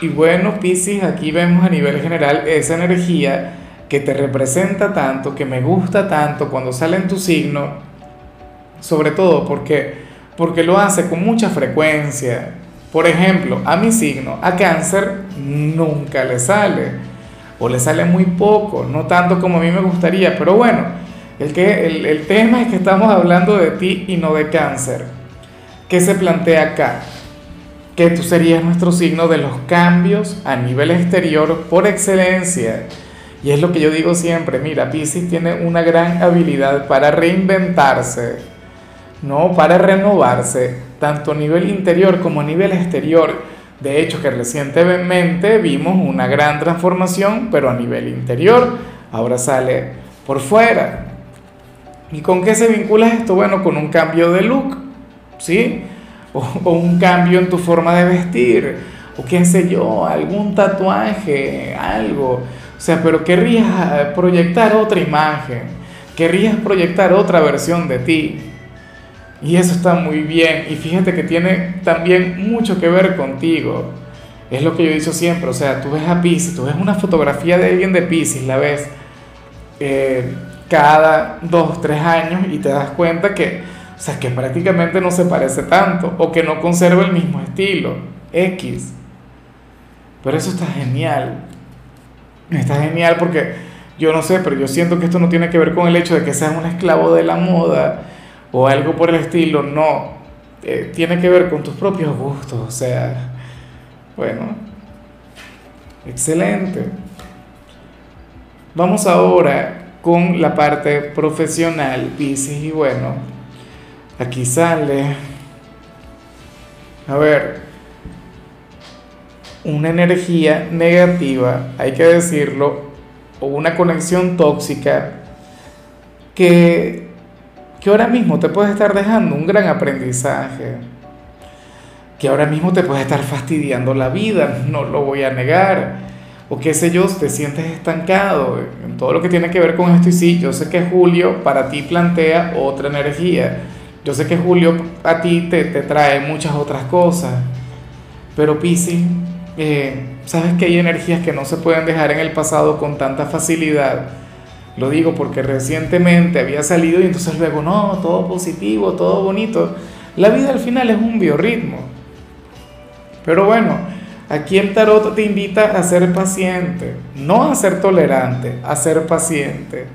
Y bueno, Piscis, aquí vemos a nivel general esa energía que te representa tanto, que me gusta tanto cuando sale en tu signo, sobre todo porque, porque lo hace con mucha frecuencia. Por ejemplo, a mi signo, a cáncer, nunca le sale, o le sale muy poco, no tanto como a mí me gustaría, pero bueno, el, que, el, el tema es que estamos hablando de ti y no de cáncer. ¿Qué se plantea acá? Que tú serías nuestro signo de los cambios a nivel exterior por excelencia. Y es lo que yo digo siempre, mira, Pisces tiene una gran habilidad para reinventarse, ¿no? Para renovarse, tanto a nivel interior como a nivel exterior. De hecho, que recientemente vimos una gran transformación, pero a nivel interior, ahora sale por fuera. ¿Y con qué se vincula esto? Bueno, con un cambio de look, ¿sí? O, un cambio en tu forma de vestir, o qué sé yo, algún tatuaje, algo. O sea, pero querrías proyectar otra imagen, querrías proyectar otra versión de ti. Y eso está muy bien. Y fíjate que tiene también mucho que ver contigo. Es lo que yo he dicho siempre. O sea, tú ves a Pisces, tú ves una fotografía de alguien de Pisces, la ves eh, cada dos, tres años y te das cuenta que o sea, que prácticamente no se parece tanto o que no conserva el mismo estilo. X. Pero eso está genial. Está genial porque yo no sé, pero yo siento que esto no tiene que ver con el hecho de que seas un esclavo de la moda o algo por el estilo. No. Eh, tiene que ver con tus propios gustos. O sea, bueno. Excelente. Vamos ahora con la parte profesional, Pisces, y bueno Aquí sale. A ver. Una energía negativa, hay que decirlo, o una conexión tóxica que, que ahora mismo te puede estar dejando un gran aprendizaje, que ahora mismo te puede estar fastidiando la vida, no lo voy a negar, o qué sé yo, te sientes estancado en todo lo que tiene que ver con esto y sí, yo sé que Julio para ti plantea otra energía yo sé que Julio a ti te, trae muchas otras cosas, pero Piscis, eh, sabes que hay energías que no se pueden dejar en el pasado con tanta facilidad. Lo digo porque recientemente había salido y entonces luego, no, todo positivo, todo bonito. La vida al final es un biorritmo. Pero bueno, aquí el tarot te invita a ser paciente, no a ser tolerante, a ser paciente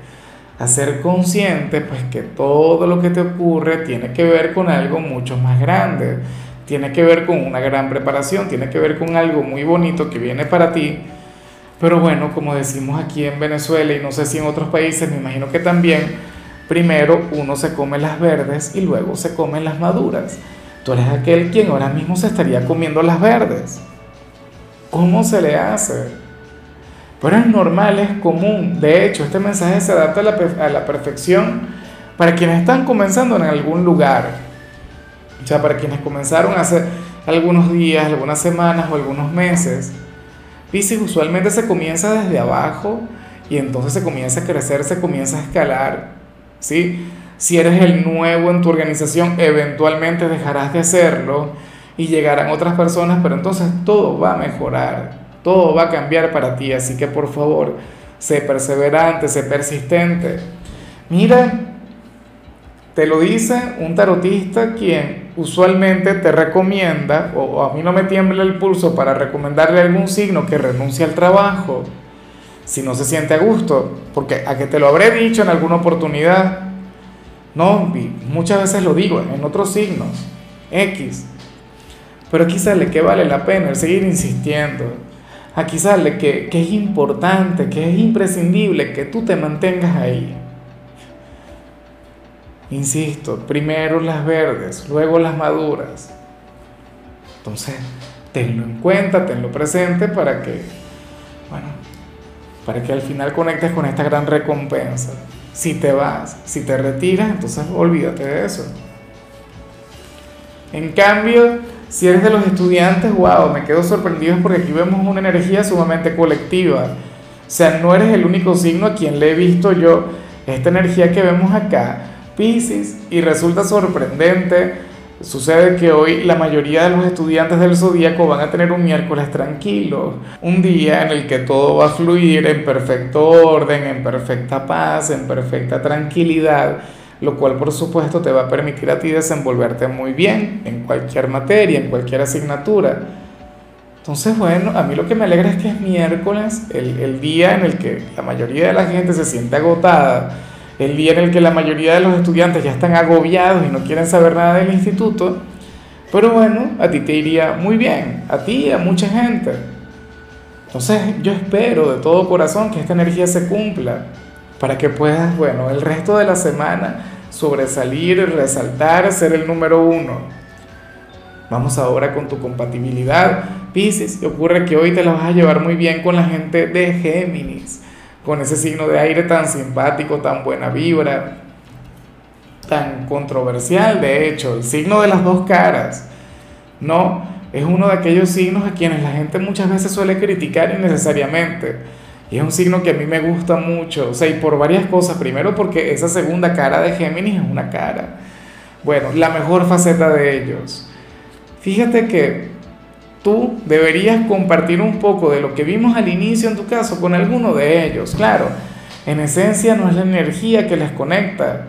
a ser consciente pues que todo lo que te ocurre tiene que ver con algo mucho más grande, tiene que ver con una gran preparación, tiene que ver con algo muy bonito que viene para ti. Pero bueno, como decimos aquí en Venezuela y no sé si en otros países, me imagino que también, primero uno se come las verdes y luego se comen las maduras. Tú eres aquel quien ahora mismo se estaría comiendo las verdes. ¿Cómo se le hace? Pero es normal, es común. De hecho, este mensaje se adapta a la, a la perfección para quienes están comenzando en algún lugar. O sea, para quienes comenzaron hace algunos días, algunas semanas o algunos meses. Piscis usualmente se comienza desde abajo y entonces se comienza a crecer, se comienza a escalar. ¿sí? Si eres el nuevo en tu organización, eventualmente dejarás de hacerlo y llegarán otras personas, pero entonces todo va a mejorar. Todo va a cambiar para ti, así que por favor, sé perseverante, sé persistente. Mira, te lo dice un tarotista quien usualmente te recomienda, o a mí no me tiembla el pulso para recomendarle algún signo que renuncie al trabajo, si no se siente a gusto, porque a que te lo habré dicho en alguna oportunidad, no, muchas veces lo digo en otros signos, X, pero quizás le que vale la pena el seguir insistiendo Aquí sale que, es importante, que es imprescindible que tú te mantengas ahí. Insisto, primero las verdes, luego las maduras. Entonces, tenlo en cuenta, tenlo presente para que, Bueno, para que al final conectes con esta gran recompensa. Si te vas, si te retiras, entonces olvídate de eso. En cambio, si eres de los estudiantes, wow, me quedo sorprendido porque aquí vemos una energía sumamente colectiva. O sea, no eres el único signo a quien le he visto yo esta energía que vemos acá, Pisces, y resulta sorprendente. Sucede que hoy la mayoría de los estudiantes del zodíaco van a tener un miércoles tranquilo, un día en el que todo va a fluir en perfecto orden, en perfecta paz, en perfecta tranquilidad lo cual por supuesto te va a permitir a ti desenvolverte muy bien en cualquier materia, en cualquier asignatura. Entonces, bueno, a mí lo que me alegra es que es miércoles, el, el día en el que la mayoría de la gente se siente agotada, el día en el que la mayoría de los estudiantes ya están agobiados y no quieren saber nada del instituto, pero bueno, a ti te iría muy bien, a ti y a mucha gente. Entonces yo espero de todo corazón que esta energía se cumpla para que puedas, bueno, el resto de la semana sobresalir, resaltar, ser el número uno. Vamos ahora con tu compatibilidad, Pisces. Y ocurre que hoy te la vas a llevar muy bien con la gente de Géminis, con ese signo de aire tan simpático, tan buena vibra, tan controversial, de hecho, el signo de las dos caras. No, es uno de aquellos signos a quienes la gente muchas veces suele criticar innecesariamente y es un signo que a mí me gusta mucho, o sea, y por varias cosas. Primero porque esa segunda cara de Géminis es una cara. Bueno, la mejor faceta de ellos. Fíjate que tú deberías compartir un poco de lo que vimos al inicio en tu caso con alguno de ellos. Claro, en esencia no es la energía que les conecta.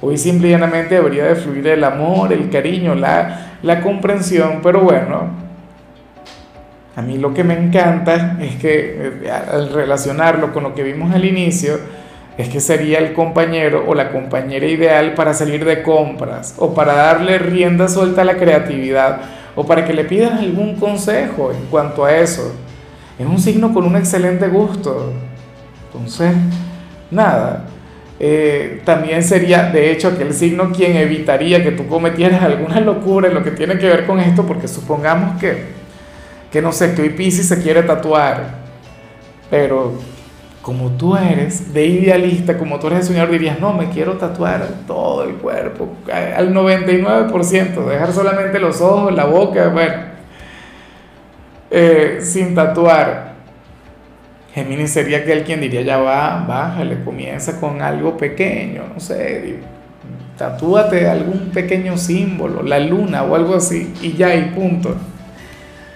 Hoy simplemente debería de fluir el amor, el cariño, la, la comprensión, pero bueno, a mí lo que me encanta es que eh, al relacionarlo con lo que vimos al inicio, es que sería el compañero o la compañera ideal para salir de compras o para darle rienda suelta a la creatividad o para que le pidas algún consejo en cuanto a eso. Es un signo con un excelente gusto. Entonces, nada. Eh, también sería, de hecho, aquel signo quien evitaría que tú cometieras alguna locura en lo que tiene que ver con esto, porque supongamos que que no sé, que hoy Pisces se quiere tatuar, pero como tú eres de idealista, como tú eres señor, dirías, no, me quiero tatuar todo el cuerpo, al 99%, dejar solamente los ojos, la boca, bueno, eh, sin tatuar. Géminis sería aquel quien diría, ya va, bájale, comienza con algo pequeño, no sé, tatúate algún pequeño símbolo, la luna o algo así, y ya, y punto.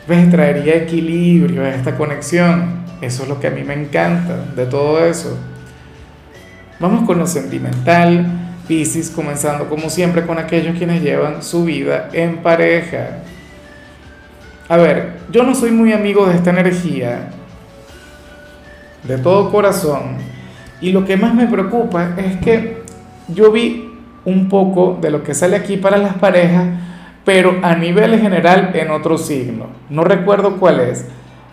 ¿Ves? Traería equilibrio a esta conexión. Eso es lo que a mí me encanta de todo eso. Vamos con lo sentimental. Pisces comenzando como siempre con aquellos quienes llevan su vida en pareja. A ver, yo no soy muy amigo de esta energía, de todo corazón, y lo que más me preocupa es que yo vi un poco de lo que sale aquí para las parejas, pero a nivel general en otro signo. No recuerdo cuál es,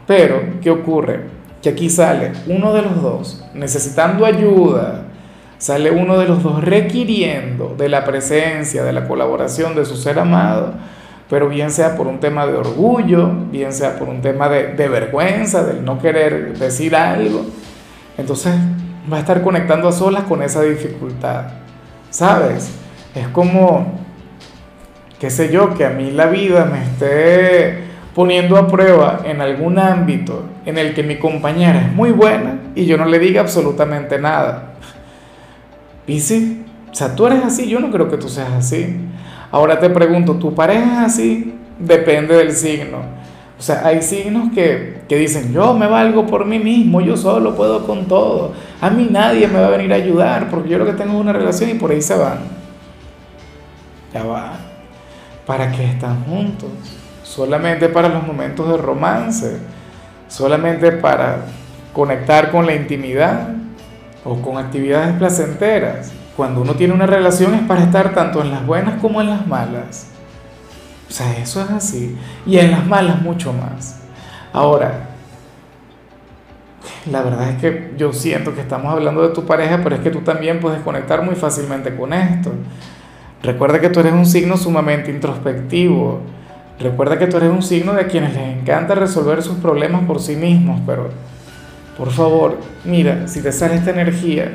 pero ¿qué ocurre? Que aquí sale uno de los dos necesitando ayuda, sale uno de los dos requiriendo de la presencia, de la colaboración de su ser amado, pero bien sea por un tema de orgullo, bien sea por un tema de, de vergüenza, del no querer decir algo, entonces va a estar conectando a solas con esa dificultad, ¿sabes? Es como qué sé yo, que a mí la vida me esté poniendo a prueba en algún ámbito en el que mi compañera es muy buena y yo no le diga absolutamente nada. Sí, o sea, tú eres así, yo no creo que tú seas así. Ahora te pregunto, ¿tu pareja es así? Depende del signo. O sea, hay signos que, que dicen, yo me valgo por mí mismo, yo solo puedo con todo. A mí nadie me va a venir a ayudar porque yo lo que tengo es una relación y por ahí se van. Ya va. ¿Para qué están juntos? Solamente para los momentos de romance, solamente para conectar con la intimidad o con actividades placenteras. Cuando uno tiene una relación es para estar tanto en las buenas como en las malas. O sea, eso es así. Y en las malas mucho más. Ahora, la verdad es que yo siento que estamos hablando de tu pareja, pero es que tú también puedes conectar muy fácilmente con esto. Recuerda que tú eres un signo sumamente introspectivo. Recuerda que tú eres un signo de quienes les encanta resolver sus problemas por sí mismos, pero por favor, mira, si te sale esta energía,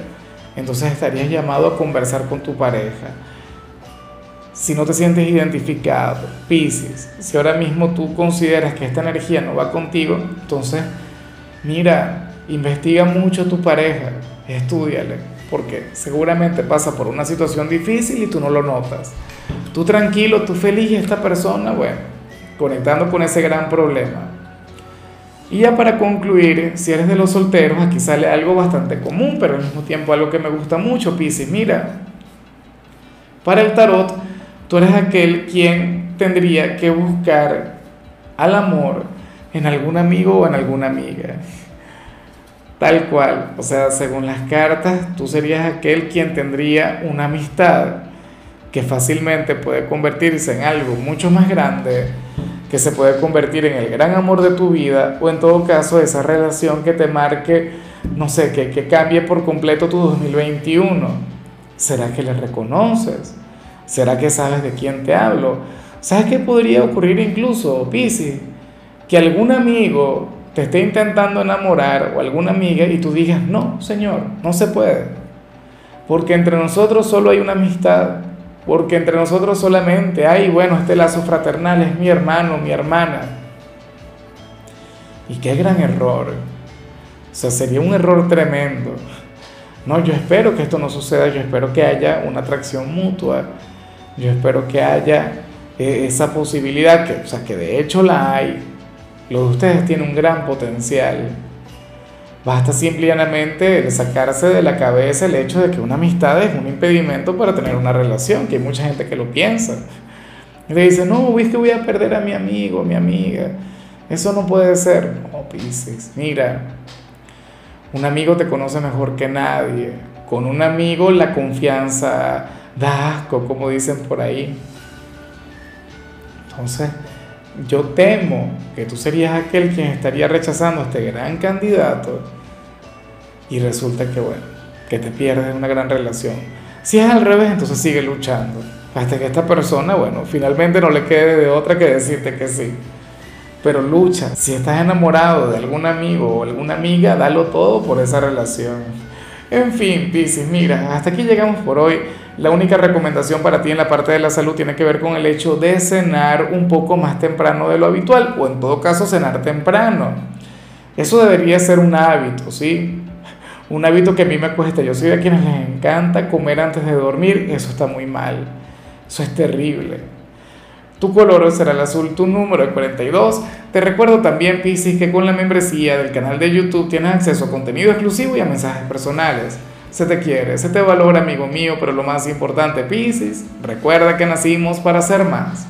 entonces estarías llamado a conversar con tu pareja. Si no te sientes identificado, Pisces, si ahora mismo tú consideras que esta energía no va contigo, entonces, mira, investiga mucho a tu pareja, estudiale, porque seguramente pasa por una situación difícil y tú no lo notas. Tú tranquilo, tú feliz y esta persona, bueno, conectando con ese gran problema. Y ya para concluir, si eres de los solteros, aquí sale algo bastante común, pero al mismo tiempo algo que me gusta mucho, Pisces. Mira, para el tarot, tú eres aquel quien tendría que buscar al amor en algún amigo o en alguna amiga. Tal cual, o sea, según las cartas, tú serías aquel quien tendría una amistad que fácilmente puede convertirse en algo mucho más grande que se puede convertir en el gran amor de tu vida o en todo caso esa relación que te marque, no sé, que, que cambie por completo tu 2021. ¿Será que le reconoces? ¿Será que sabes de quién te hablo? ¿Sabes qué podría ocurrir incluso, Pisi? Que algún amigo te esté intentando enamorar o alguna amiga y tú digas, no, señor, no se puede. Porque entre nosotros solo hay una amistad porque entre nosotros solamente hay, bueno, este lazo fraternal es mi hermano, mi hermana. Y qué gran error. O sea, sería un error tremendo. No, yo espero que esto no suceda, yo espero que haya una atracción mutua, yo espero que haya eh, esa posibilidad, que, o sea, que de hecho la hay. Lo de ustedes tiene un gran potencial. Basta simplemente sacarse de la cabeza el hecho de que una amistad es un impedimento para tener una relación, que hay mucha gente que lo piensa. Y le dice, no, es que voy a perder a mi amigo, a mi amiga. Eso no puede ser. No, Pisces, mira, un amigo te conoce mejor que nadie. Con un amigo la confianza da asco, como dicen por ahí. Entonces, yo temo que tú serías aquel quien estaría rechazando a este gran candidato y resulta que, bueno, que te pierdes una gran relación. Si es al revés, entonces sigue luchando. Hasta que esta persona, bueno, finalmente no le quede de otra que decirte que sí. Pero lucha. Si estás enamorado de algún amigo o alguna amiga, dalo todo por esa relación. En fin, Piscis, mira, hasta aquí llegamos por hoy. La única recomendación para ti en la parte de la salud tiene que ver con el hecho de cenar un poco más temprano de lo habitual o en todo caso cenar temprano. Eso debería ser un hábito, ¿sí? Un hábito que a mí me cuesta, yo soy de quienes les encanta comer antes de dormir, eso está muy mal, eso es terrible. Tu color será el azul, tu número es 42. Te recuerdo también, Piscis, que con la membresía del canal de YouTube tienes acceso a contenido exclusivo y a mensajes personales. Se te quiere, se te valora, amigo mío, pero lo más importante, Piscis, recuerda que nacimos para ser más.